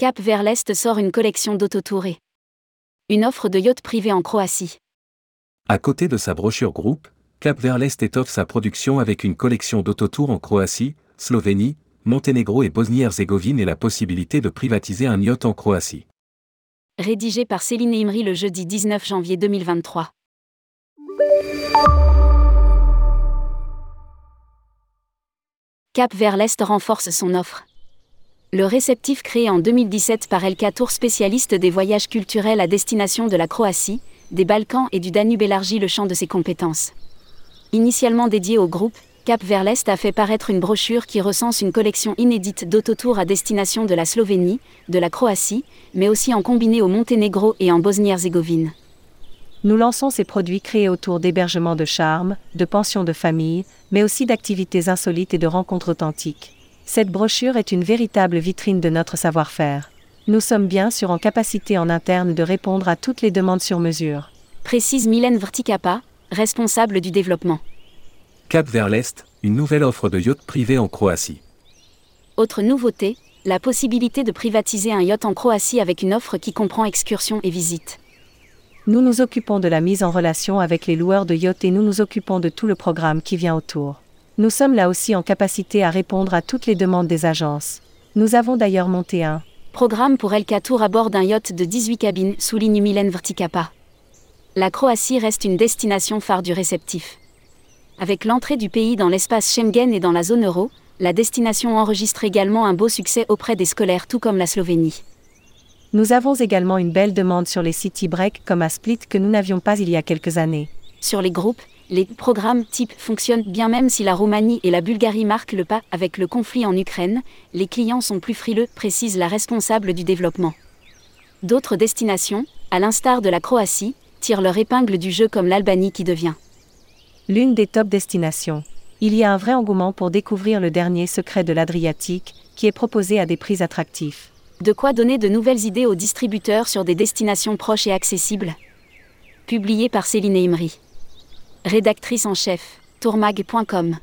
Cap vers l'Est sort une collection d'autotourés. Une offre de yacht privé en Croatie. À côté de sa brochure groupe, Cap vers l'Est étoffe sa production avec une collection d'autotours en Croatie, Slovénie, Monténégro et Bosnie-Herzégovine et la possibilité de privatiser un yacht en Croatie. Rédigé par Céline Imri le jeudi 19 janvier 2023. Cap vers l'Est renforce son offre. Le réceptif créé en 2017 par Elka Tour spécialiste des voyages culturels à destination de la Croatie, des Balkans et du Danube élargit le champ de ses compétences. Initialement dédié au groupe, Cap vers l'Est a fait paraître une brochure qui recense une collection inédite d'autotours à destination de la Slovénie, de la Croatie, mais aussi en combiné au Monténégro et en Bosnie-Herzégovine. Nous lançons ces produits créés autour d'hébergements de charme, de pensions de famille, mais aussi d'activités insolites et de rencontres authentiques. Cette brochure est une véritable vitrine de notre savoir-faire. Nous sommes bien sûr en capacité en interne de répondre à toutes les demandes sur mesure. Précise Mylène Vrtikapa, responsable du développement. Cap vers l'Est, une nouvelle offre de yacht privé en Croatie. Autre nouveauté, la possibilité de privatiser un yacht en Croatie avec une offre qui comprend excursions et visites. Nous nous occupons de la mise en relation avec les loueurs de yachts et nous nous occupons de tout le programme qui vient autour. Nous sommes là aussi en capacité à répondre à toutes les demandes des agences. Nous avons d'ailleurs monté un programme pour El Tour à bord d'un yacht de 18 cabines, souligne Mylène Vrtikapa la Croatie reste une destination phare du réceptif. Avec l'entrée du pays dans l'espace Schengen et dans la zone euro, la destination enregistre également un beau succès auprès des scolaires tout comme la Slovénie. Nous avons également une belle demande sur les city breaks comme à Split que nous n'avions pas il y a quelques années. Sur les groupes, les programmes type fonctionnent bien même si la Roumanie et la Bulgarie marquent le pas avec le conflit en Ukraine, les clients sont plus frileux, précise la responsable du développement. D'autres destinations, à l'instar de la Croatie, tirent leur épingle du jeu comme l'Albanie qui devient l'une des top destinations. Il y a un vrai engouement pour découvrir le dernier secret de l'Adriatique, qui est proposé à des prix attractifs. De quoi donner de nouvelles idées aux distributeurs sur des destinations proches et accessibles? Publié par Céline Imri. Rédactrice en chef, tourmag.com.